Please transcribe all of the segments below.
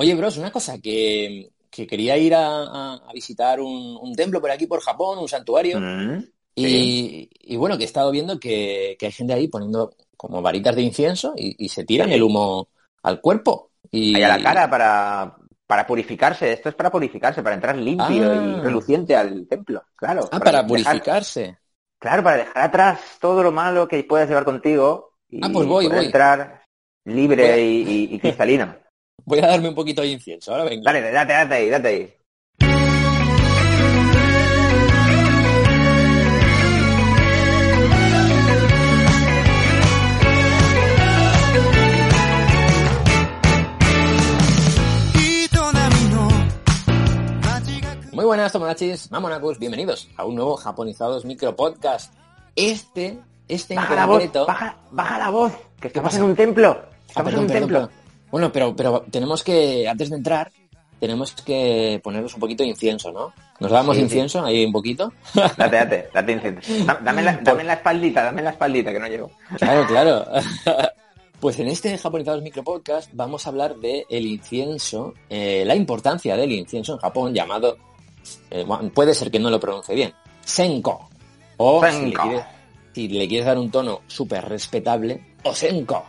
Oye, bros, una cosa, que, que quería ir a, a visitar un, un, templo por aquí, por Japón, un santuario. Mm, y, sí. y, bueno, que he estado viendo que, que, hay gente ahí poniendo como varitas de incienso y, y se tiran sí. el humo al cuerpo. Y a la cara para, para purificarse. Esto es para purificarse, para entrar limpio Ah. y reluciente al templo. Claro. Ah, para purificarse. claro, para dejar atrás todo lo malo que puedes llevar contigo y Ah, pues voy, poder voy. entrar libre Voy y, y- y cristalino. Voy a darme un poquito de incienso. Ahora venga. Dale, date, date ahí, date ahí. Muy buenas, Tomodachis, Mamonacus, bienvenidos a un nuevo Japonizados Micro Podcast. Este, este en Baja la voz, concreto... baja, baja la voz, que estamos en un templo. Ah, Estamos perdón, en un perdón, templo. perdón. Bueno, pero, pero tenemos que, antes de entrar, tenemos que ponernos un poquito de incienso, ¿no? ¿Nos damos Sí, sí. incienso ahí un poquito? Date, date, date incienso. Da- Dame la, dame la espaldita, dame la espaldita, que no llego. Claro, claro. Pues en este Japonizados Micro Podcast vamos a hablar de el incienso, eh, la importancia del incienso en Japón llamado, eh, puede ser que no lo pronuncie bien, Senko. O Si, le Senko. quieres, si le quieres dar un tono súper respetable, o Senko.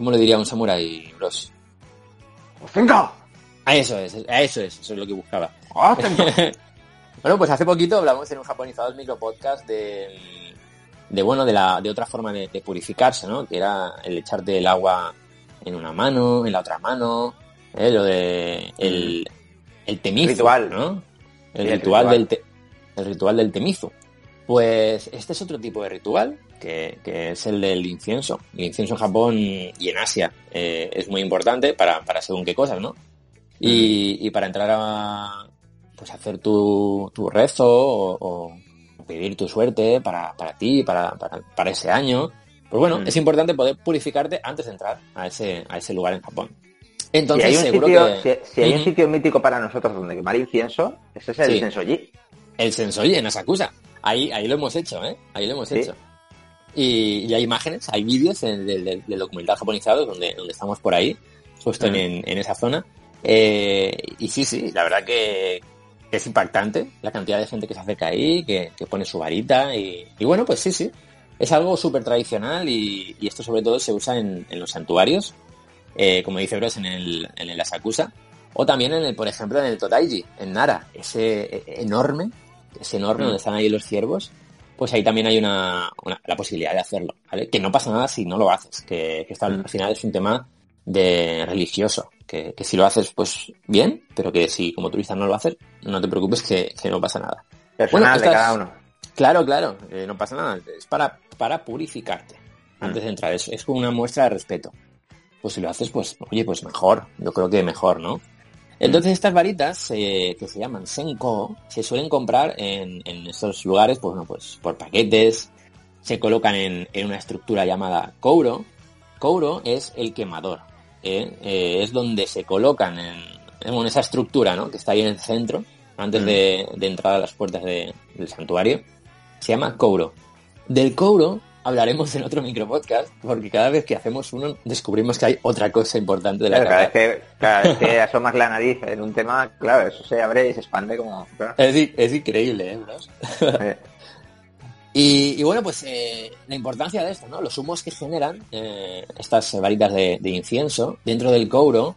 ¿Cómo le diría un samurái, bros? ¡Cinco! A eso es, a eso es, eso es lo que buscaba. Bueno, pues hace poquito hablamos en un Japonizados Micro Podcast de, de bueno, de la, de otra forma de, de purificarse, ¿no? Que era el echarte el agua en una mano, en la otra mano, ¿eh? lo de el, el temizu, Ritual. ¿no? El Sí, el ritual, ritual. del te- el ritual del temizu. Pues este es otro tipo de ritual, que, que es el del incienso. El incienso en Japón y en Asia eh, es muy importante para, para según qué cosas, ¿no? Y, y para entrar a pues hacer tu, tu rezo o, o pedir tu suerte para, para ti, para, para, para ese año. Pues bueno, Mm. es importante poder purificarte antes de entrar a ese, a ese lugar en Japón. Entonces, si hay, un seguro sitio, que si, si hay un sitio mítico para nosotros donde quemar incienso, ese es el Sí. Sensoji. el Sensoji en Asakusa, ahí, ahí lo hemos hecho, ¿eh? Ahí lo hemos Sí. hecho. Y, y hay imágenes, hay vídeos del, del- del documental japonizado donde, donde estamos por ahí, justo en, en esa zona. Eh, y sí, sí, la verdad que es impactante la cantidad de gente que se acerca ahí, que, que pone su varita y, y bueno, pues sí, sí. Es algo súper tradicional y, y esto sobre todo se usa en, en los santuarios, eh, como dice Bros, en el, en el Asakusa, o también en el, por ejemplo, en el Totaiji, en Nara, ese eh, enorme, ese enorme Mm. donde están ahí los ciervos, pues ahí también hay una, una- la posibilidad de hacerlo, ¿vale? Que no pasa nada si no lo haces, que, que esto al Mm. final es un tema de religioso, que, que si lo haces, pues bien, pero que si como turista no lo haces, no te preocupes que, que no pasa nada. Personal Bueno, de cada uno. Claro, claro, eh, no pasa nada, es para, para purificarte antes de entrar, es, es como una muestra de respeto. Pues si lo haces, pues, oye, pues mejor, yo creo que mejor, ¿no? Entonces estas varitas, eh, que se llaman Senko, se suelen comprar en, en estos lugares, pues bueno, pues por paquetes, se colocan en, en una estructura llamada Kouro. Kouro es el quemador, ¿eh? Eh, es donde se colocan en, en esa estructura, ¿no? Que está ahí en el centro, antes Mm. de, de entrar a las puertas de- del santuario. Se llama Kouro. Del Kouro hablaremos en otro micropodcast, porque cada vez que hacemos uno descubrimos que hay otra cosa importante de la Claro, cada, vez que, cada vez que asomas la nariz en un tema, claro, eso se abre y se expande como... claro. Es, increíble, ¿eh, bros? Y, y bueno, pues eh, la importancia de esto, ¿no? Los humos que generan eh, estas varitas de, de incienso dentro del couro,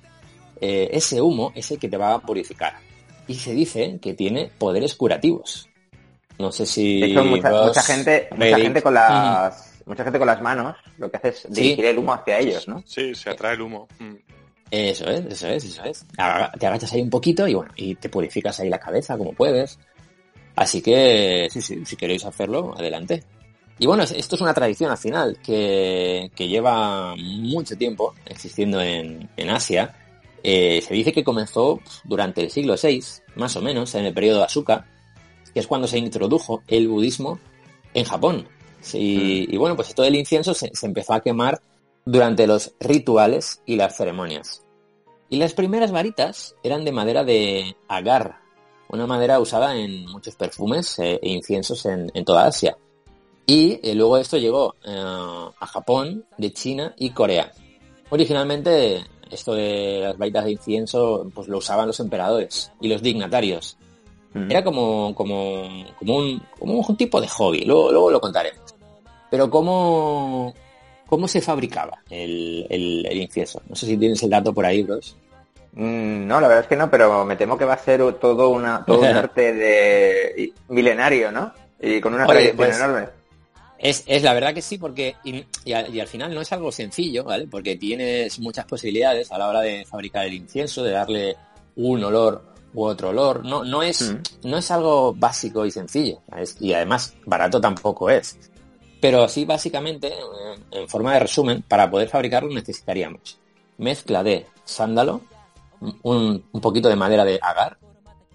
eh, ese humo es el que te va a purificar. Y se dice que tiene poderes curativos. No sé si... De hecho, mucha, gente, mucha gente con las, mucha gente con las manos, lo que hace es Sí. dirigir el humo hacia ellos, ¿no? Sí, se atrae el humo. Mm. Eso es, eso es, eso es. Te agachas ahí un poquito y bueno, y te purificas ahí la cabeza como puedes. Así que, sí, sí, si queréis hacerlo, adelante. Y bueno, es- esto es una tradición al final que, que lleva mucho tiempo existiendo en, en Asia eh, se dice que comenzó durante el siglo VI, más o menos, en el periodo de Asuka, que es cuando se introdujo el budismo en Japón. Y bueno, pues todo el incienso se, empezó a quemar durante los rituales y las ceremonias. Y las primeras varitas eran de madera de agar, una madera usada en muchos perfumes eh, e inciensos en, en toda Asia. Y eh, luego esto llegó eh, a Japón, de China y Corea. Originalmente esto de las varitas de incienso pues lo usaban los emperadores y los dignatarios. Mm. Era como, como, como, un, como un tipo de hobby, luego, luego lo contaremos. Pero ¿cómo, cómo se fabricaba el, el, el incienso? No sé si tienes el dato por ahí, bros. Mm, No, la verdad es que no, pero me temo que va a ser todo, una, todo un arte de milenario, ¿no? Y con una Oye, tradición pues- enorme. Es, es la verdad que sí, porque y, y al, y al final no es algo sencillo, ¿vale? Porque tienes muchas posibilidades a la hora de fabricar el incienso, de darle un olor u otro olor. No, no es, Mm. no es algo básico y sencillo. Y además, barato tampoco es. Pero sí, básicamente, eh, en forma de resumen, para poder fabricarlo necesitaríamos mezcla de sándalo, un, un poquito de madera de agar,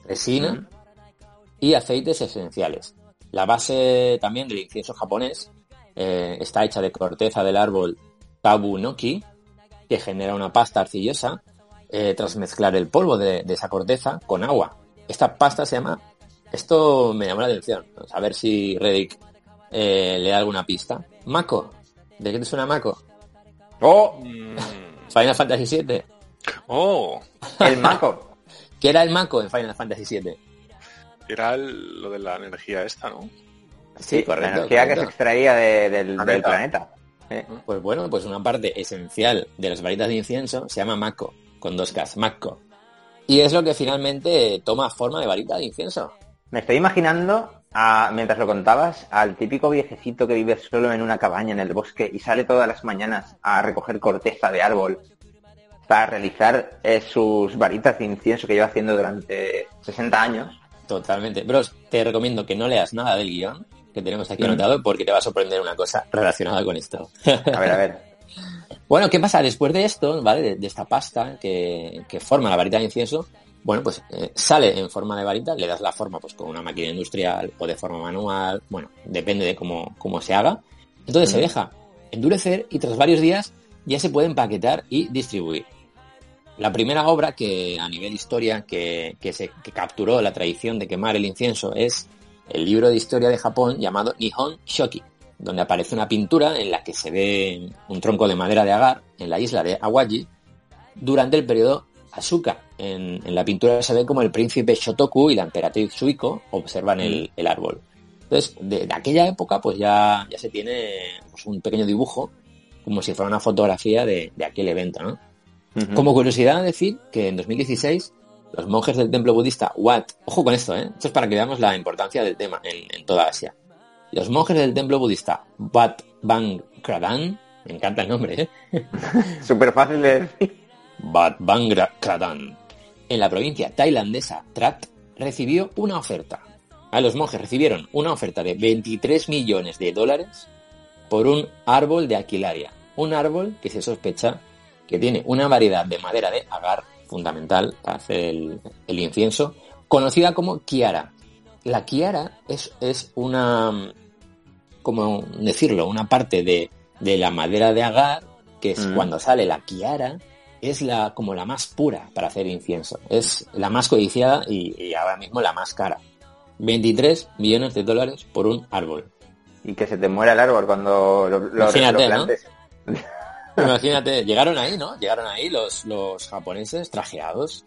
resina Mm. y aceites esenciales. La base también del incienso japonés eh, está hecha de corteza del árbol tabunoki, que genera una pasta arcillosa eh, tras mezclar el polvo de, de esa corteza con agua. Esta pasta se llama... Esto me llamó la atención. Vamos a ver si Reddick eh, le da alguna pista. Mako. ¿De qué te suena Mako? ¡Oh! Final Fantasy VII. Oh, El maco. ¿Qué era el Mako en Final Fantasy VII? era el- lo de la energía esta, ¿no? Sí, correcto, La energía que se extraía de- del, del Planeta. planeta. Eh, Pues bueno, pues una parte esencial de las varitas de incienso se llama Mako, con dos Ks, Mako. Y es lo que finalmente toma forma de varita de incienso. Me estoy imaginando, a- mientras lo contabas, al típico viejecito que vive solo en una cabaña en el bosque y sale todas las mañanas a recoger corteza de árbol para realizar eh, sus varitas de incienso que lleva haciendo durante 60 años. Totalmente. Bros, te recomiendo que no leas nada del guion que tenemos aquí Mm. anotado porque te va a sorprender una cosa relacionada con esto. A ver, a ver. Bueno, ¿qué pasa? Después de esto, ¿vale? De, de esta pasta que, que forma la varita de incienso, bueno, pues eh, sale en forma de varita, le das la forma pues con una máquina industrial o de forma manual, bueno, depende de cómo, cómo se haga. Entonces se deja endurecer y tras varios días ya se puede empaquetar y distribuir. La primera obra que a nivel historia que, que se que capturó la tradición de quemar el incienso es el libro de historia de Japón llamado Nihon Shoki, donde aparece una pintura en la que se ve un tronco de madera de agar en la isla de Awaji durante el periodo Asuka. En, en la pintura se ve como el príncipe Shotoku y la emperatriz Suiko observan el, el árbol. Entonces, de, de aquella época, pues ya, ya se tiene pues, un pequeño dibujo, como si fuera una fotografía de, de aquel evento. Como curiosidad, decir que en 2016 los monjes del templo budista Wat, ojo con esto, ¿eh? esto es para que veamos la importancia del tema en, en toda Asia. Los monjes del templo budista Wat Bang Kradan, me encanta el nombre, ¿eh? Súper fácil de decir. Wat Bang Kradan, en la provincia tailandesa Trat, recibió una oferta. A los monjes recibieron una oferta de 23 millones de dólares por un árbol de aquilaria. Un árbol que se sospecha que tiene una variedad de madera de agar fundamental para hacer el, el incienso, conocida como kiara. La kiara es, es una, como decirlo, una parte de, de la madera de agar, que es Mm. cuando sale la kiara, es la, como la más pura para hacer incienso. Es la más codiciada y, y ahora mismo la más cara. 23 millones de dólares por un árbol. Y que se te muera el árbol cuando lo, lo, Imagínate, lo ¿no? plantes. Imagínate, llegaron ahí, ¿no? Llegaron ahí los, los japoneses trajeados,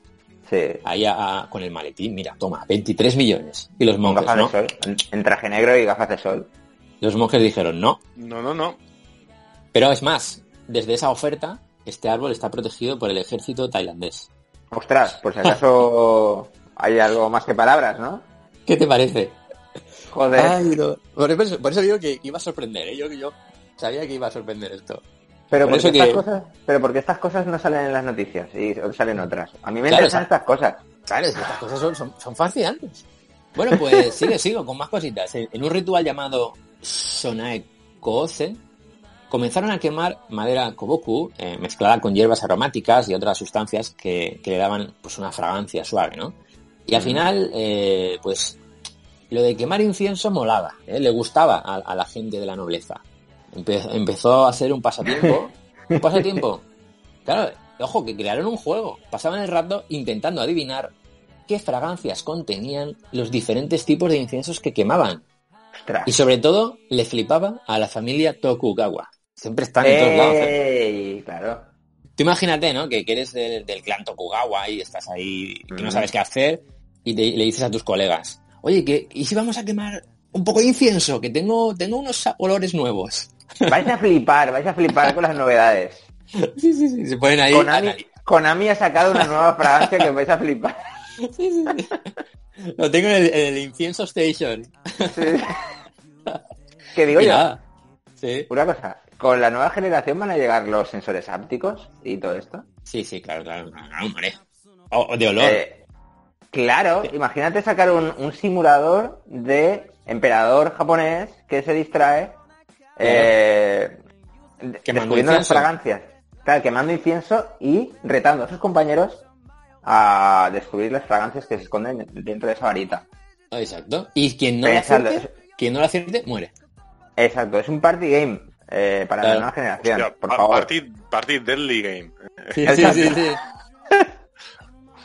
Sí. ahí a- a- con el maletín, mira, toma, 23 millones. Y los monjes, gafas ¿no? de sol. En, en traje negro y gafas de sol. Los monjes dijeron no. No, no, no. Pero es más, desde esa oferta, este árbol está protegido por el ejército tailandés. Ostras, por si acaso hay algo más que palabras, ¿no? ¿Qué te parece? Joder. Ay, no. por, eso, por eso digo que iba a sorprender, ¿eh? Yo, yo sabía que iba a sorprender esto. Pero por porque eso estas que- cosas, pero porque estas cosas no salen en las noticias y salen otras. A mí me Claro, interesan estas cosas. Claro, es que estas cosas son, son, son fascinantes. Bueno, pues sigue, sigo con más cositas. En, en un ritual llamado Sonae Koose, comenzaron a quemar madera koboku eh, mezclada con hierbas aromáticas y otras sustancias que, que le daban pues una fragancia suave, ¿no? Y al final, eh, pues lo de quemar incienso molaba, ¿eh? le gustaba a, a la gente de la nobleza. Empe- empezó a ser un pasatiempo. un pasatiempo. Claro, ojo, que crearon un juego. Pasaban el rato intentando adivinar qué fragancias contenían los diferentes tipos de inciensos que quemaban. Ostras. Y sobre todo, le flipaba a la familia Tokugawa. Siempre están en todos lados. ¿eh? Claro. Tú imagínate, ¿no? Que, que eres del, del clan Tokugawa y estás ahí, que no sabes qué hacer, y te- le dices a tus colegas, oye, que, ¿y si vamos a quemar un poco de incienso? Que tengo, tengo unos olores nuevos. Vais a flipar, vais a flipar con las novedades. Sí, sí, sí. Se ponen ahí. Konami, ha sacado una nueva fragancia que vais a flipar. Sí, sí, sí. Lo tengo en el, en el incienso station. Que digo Y yo, nada. Sí. una cosa, ¿con la nueva generación van a llegar los sensores ápticos y todo esto? Sí, sí, claro, claro. No, hombre. O- o de olor. Eh, claro, imagínate sacar un, un simulador de emperador japonés que se distrae eh, descubriendo las fragancias. Claro, quemando incienso y retando a sus compañeros a descubrir las fragancias que se esconden dentro de esa varita. Exacto. Y quien no lo Pensadlo. acierte, quien no lo acierte, muere. Exacto, es un party game eh, para Claro. la nueva generación. Hostia, por pa- favor. Party, party Deadly Game. Sí, sí, sí, sí.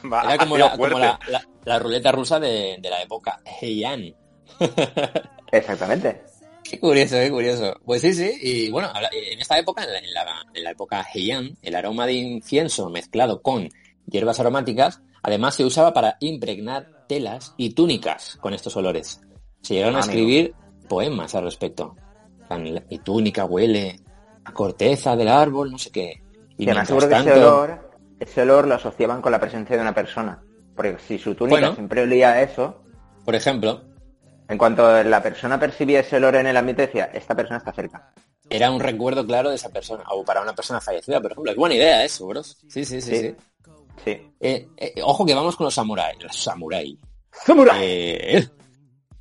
Va, Era como, la, como la, la- la ruleta rusa de, de la época Heian. Exactamente. Qué curioso, qué curioso. Pues sí, sí. Y bueno, habla- en esta época, en la, en época Heian, el aroma de incienso mezclado con hierbas aromáticas, además se usaba para impregnar telas y túnicas con estos olores. Se llegaron a Amigo. escribir poemas al respecto. Mi túnica huele a corteza del árbol, no sé qué. Y además seguro que ese olor, ese olor lo asociaban con la presencia de una persona. Porque si su túnica Bueno. siempre olía a eso, por ejemplo, en cuanto la persona percibía ese olor en el ambiente, decía, esta persona está cerca. era un recuerdo claro de esa persona, o para una persona fallecida, por ejemplo. Es buena idea eso, bros. Sí, sí, sí, Sí. sí. Sí. Eh, eh, ojo que vamos con los samuráis. Los samuráis. ¡Samurai! Eh,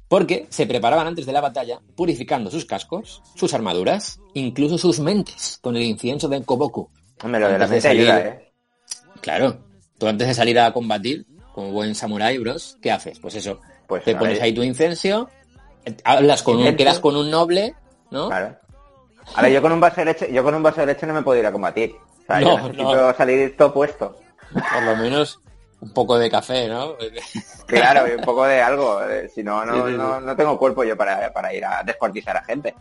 porque se preparaban antes de la batalla, purificando sus cascos, sus armaduras, incluso sus mentes, con el incienso del Koboku. Hombre, lo de la mente de ayuda, salir- ¿eh? Claro, tú antes de salir a combatir, como buen samurái, bros, ¿qué haces? Pues eso, Pues te pones ahí tu incienso, eh, hablas con un, quedas con un noble, ¿no? Claro. A ver, yo con un vaso de leche, yo con un vaso de leche no me puedo ir a combatir. O sea, yo No, necesito no. salir todo puesto. Por lo menos un poco de café, ¿no? Claro, y un poco de algo. eh, Si no, no, no, no tengo cuerpo yo para, para ir a descuartizar a gente.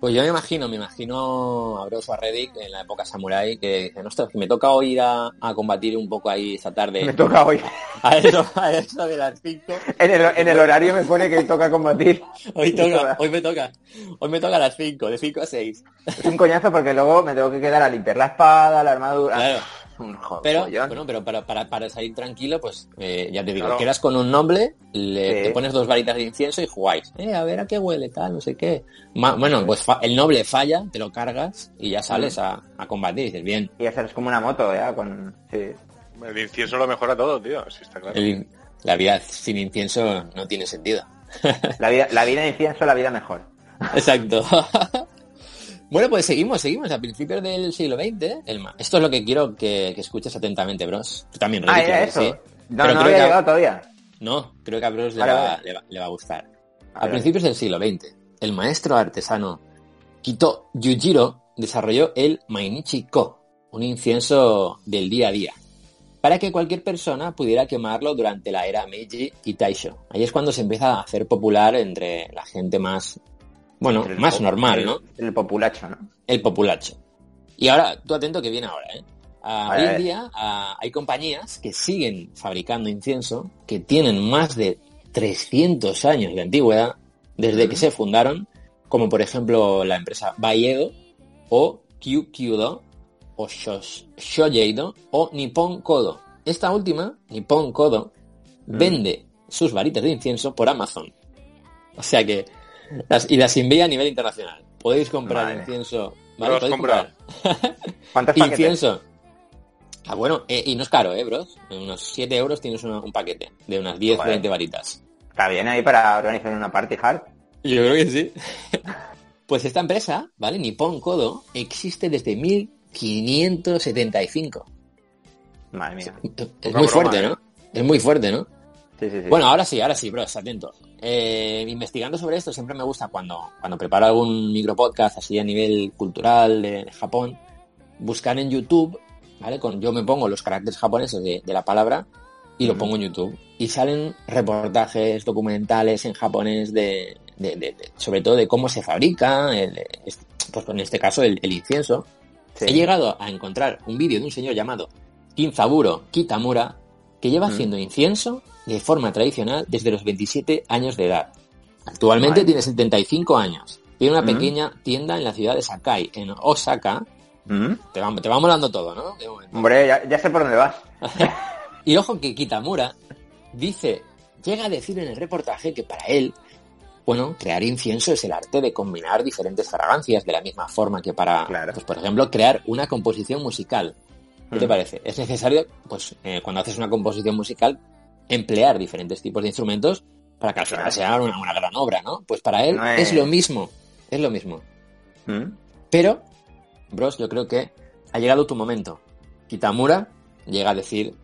Pues yo me imagino, me imagino a Bros o a Reddick en la época samurai que dicen, ostras, que me toca hoy ir a, a combatir un poco ahí esta tarde. Me toca hoy. A eso, a eso de las 5. En el, en el horario me pone que toca combatir. Hoy toca, hoy me toca. Hoy me toca a las 5, de 5 a 6. Es un coñazo porque luego me tengo que quedar a limpiar la espada, la armadura. Claro. Un jo- Pero, bueno, pero para, para, para salir tranquilo, pues eh, ya te digo, Claro. quedas con un noble, le, Sí. te pones dos varitas de incienso y jugáis. Eh, a ver a qué huele, tal, no sé qué. Ma- bueno, pues fa- el noble falla, te lo cargas y ya sales a, a combatir y dices, bien. Y hacer es como una moto, ya, con... Sí. El incienso lo mejora todo, tío. Sí, está claro. El- la vida sin incienso no tiene sentido. La vida, la vida de incienso, la vida mejor. Exacto. bueno, pues seguimos, seguimos. A principios del siglo XX, el ma- esto es lo que quiero que, que escuches atentamente, Bros. Tú también, Ah, claro que eso. sí. No, Pero no creo había que a- llegado todavía. No, creo que a Bros le, Vale, va, vale. le va- le va a gustar. A Vale. principios del siglo XX, el maestro artesano Kito Yujiro desarrolló el Mainichi Ko, un incienso del día a día, para que cualquier persona pudiera quemarlo durante la era Meiji y Taisho. Ahí es cuando se empieza a hacer popular entre la gente más, bueno, El más normal, ¿no? El populacho, ¿no? El populacho. Y ahora, tú atento que viene ahora, ¿eh? Ah, hoy en día ah, hay compañías que siguen fabricando incienso, que tienen más de 300 años de antigüedad desde que se fundaron, como por ejemplo la empresa Bayedo o Kyukyudo o Shoyeido o Nippon Kodo. Esta última, Nippon Kodo, Mm. vende sus varitas de incienso por Amazon. O sea que, las, y las envía a nivel internacional. Podéis comprar Vale. incienso. ¿vale? Compra. comprar ¿Cuántos paquetes? incienso. Ah, bueno, eh, y no es caro, ¿eh, bros? En unos 7 euros tienes una- un paquete de unas 10 Joder. 20 varitas. Está bien ahí para organizar una party hard. Yo creo que sí. Pues esta empresa, ¿vale? Nippon Kodo, existe desde 1575. Madre mía. Es muy broma, fuerte, ¿eh? ¿no? Es muy fuerte, ¿no? Sí, sí, sí. Bueno, ahora sí, ahora sí, bros, atento. Eh, investigando sobre esto siempre me gusta cuando, cuando preparo algún micropodcast así a nivel cultural de, de Japón, buscar en YouTube, ¿vale? Con, yo me pongo los caracteres japoneses de, de la palabra y lo pongo en YouTube. Y salen reportajes documentales en japonés de, sobre todo de cómo se fabrica, el- es- pues en este caso el, el incienso. Sí. He llegado a encontrar un vídeo de un señor llamado Kinzaburo Kitamura que lleva haciendo incienso de forma tradicional desde los 27 años de edad. Actualmente tiene 75 años. Tiene una Mm. pequeña tienda en la ciudad de Sakai, en Osaka. ¿Mm? Te va, te va molando todo, ¿no? De. Hombre, ya, ya sé por dónde vas. Y ojo que Kitamura dice, llega a decir en el reportaje que para él, bueno, crear incienso es el arte de combinar diferentes fragancias de la misma forma que para, Claro. pues por ejemplo, crear una composición musical. ¿Qué te Mm. parece? Es necesario, pues, eh, cuando haces una composición musical, emplear diferentes tipos de instrumentos para que al final sea una, una gran obra, ¿no? Pues para él No es... es- lo mismo, es lo mismo. ¿Mm? Pero, bros, yo creo que ha llegado tu momento. Kitamura llega a decir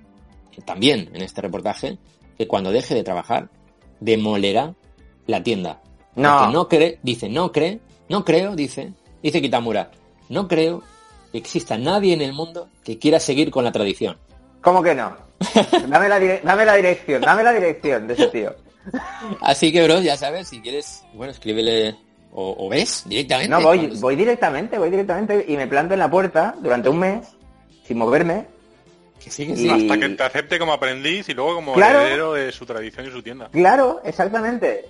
también en este reportaje que cuando deje de trabajar demolerá la tienda. No. No cree, dice, no cree, no creo, dice, dice Kitamura, no creo que exista nadie en el mundo que quiera seguir con la tradición. ¿Cómo que no? Dame la, dame la dirección, dame la dirección de ese tío. Así que, bros, ya sabes, si quieres, bueno, escríbele o, o ves directamente. No, voy, cuando- voy directamente, voy directamente y me planto en la puerta durante un mes, sin moverme. Que sí, que y-. Hasta que te acepte como aprendiz y luego como Claro. heredero de su tradición y su tienda. Claro, exactamente.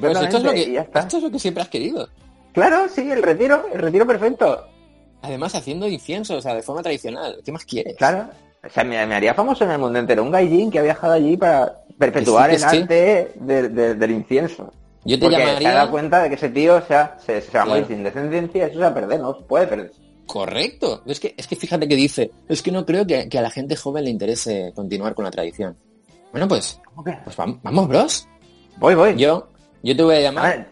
Bros, esto, es lo Exactamente, y que, ya está. esto es lo que siempre has querido. Claro, sí, el retiro, el retiro perfecto. Además, haciendo incienso, o sea, de forma tradicional. ¿Qué más quieres? Claro. O sea, me, me haría famoso en el mundo entero un gaijin que ha viajado allí para perpetuar sí, el sí. arte de- de- del incienso. Yo te Porque se ha llamaría... dado cuenta de que ese tío o sea, se, se va a morir Claro. sin descendencia, eso se va a perder, no puede perder. Correcto. Es que, es que fíjate que dice, es que no creo que, que a la gente joven le interese continuar con la tradición. Bueno, pues, pues vam- vamos, bros. Voy, voy. Yo, yo te voy a llamar,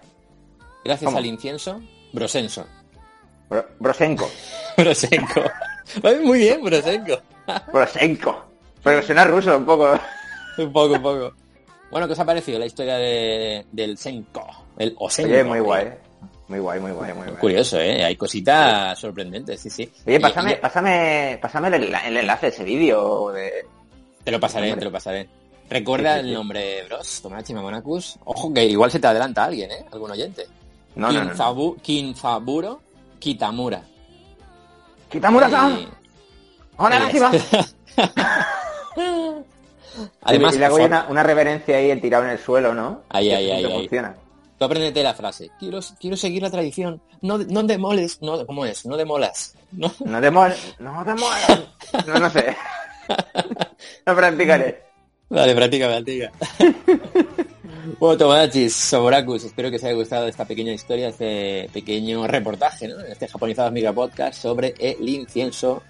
gracias ¿cómo? al incienso, Brosenso. Bro- Brosenko. Brosenko. Ay, Muy bien, Brosenko. Brosenko. Pero suena ruso un poco. un poco, un poco. Bueno, ¿qué os ha parecido la historia de, del Senko? El Osenko. Oye, muy guay. Muy guay, muy guay, muy guay. Curioso, ¿eh? Hay cositas sorprendentes, sí, sí. Oye, pásame, y- pásame, pásame el, el enlace de ese vídeo de... Te lo pasaré, te lo pasaré. Recuerda Sí, sí, el sí. nombre, bros, Tomodachi Mamonacus. Ojo que igual se te adelanta alguien, ¿eh? Algún oyente. No, no, no. no. Kinzabu- Kinzaburo Kitamura. ¡Kitamura-san! ¡Hola! Además, y le hago una, una reverencia ahí, el tirado en el suelo, ¿no? Ahí, ahí, ahí, ahí. funciona. Tú apréndete la frase. Quiero, quiero seguir la tradición. No, no demoles. No, ¿Cómo es? No demolas. No. No te mueres, no te mueres. No, no sé. Lo practicaré. Vale, practica, practica. bueno, Tomodachis, Soborakus, espero que os haya gustado esta pequeña historia, este pequeño reportaje, ¿no? Este Japonizados Micropodcast sobre el incienso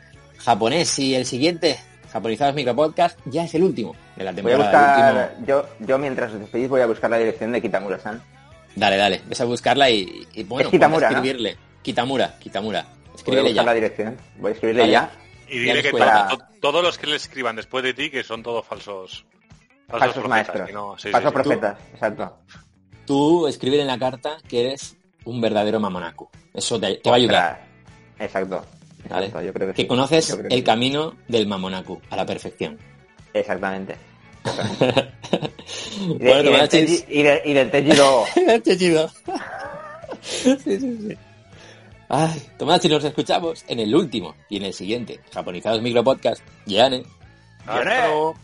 japonés. Y el siguiente, Japonizados Micropodcast, ya es el último de la Voy a temporada. buscar, yo, yo mientras os despedís voy a buscar la dirección de Kitamura-san. Dale, dale, ves a buscarla y, y bueno, Es Kitamura, a ¿no? escribirle. Kitamura, Kitamura. Voy a Escríbele buscar la ya. dirección. Voy a escribirle Vale. ya. Y Ya dile que to- to- todos los que le escriban después de ti que son todos falsos. Falsos profetas, maestros. no- sí, Falsos sí. profetas, exacto. Tú escribir en la carta que eres un verdadero Mamonaku. Eso te, te va a ayudar. Ostras. Exacto. ¿vale? Exacto, yo creo que, que sí. conoces Yo creo que el sí. camino del Mamonaku a la perfección. Exactamente. Y, de- bueno, y del. Teji- y de- y del Tejido. Qué chido. sí, sí, sí. Ay, Tomodachi, nos escuchamos en el último y en el siguiente Japonizados Micropodcast. Yane. Luego.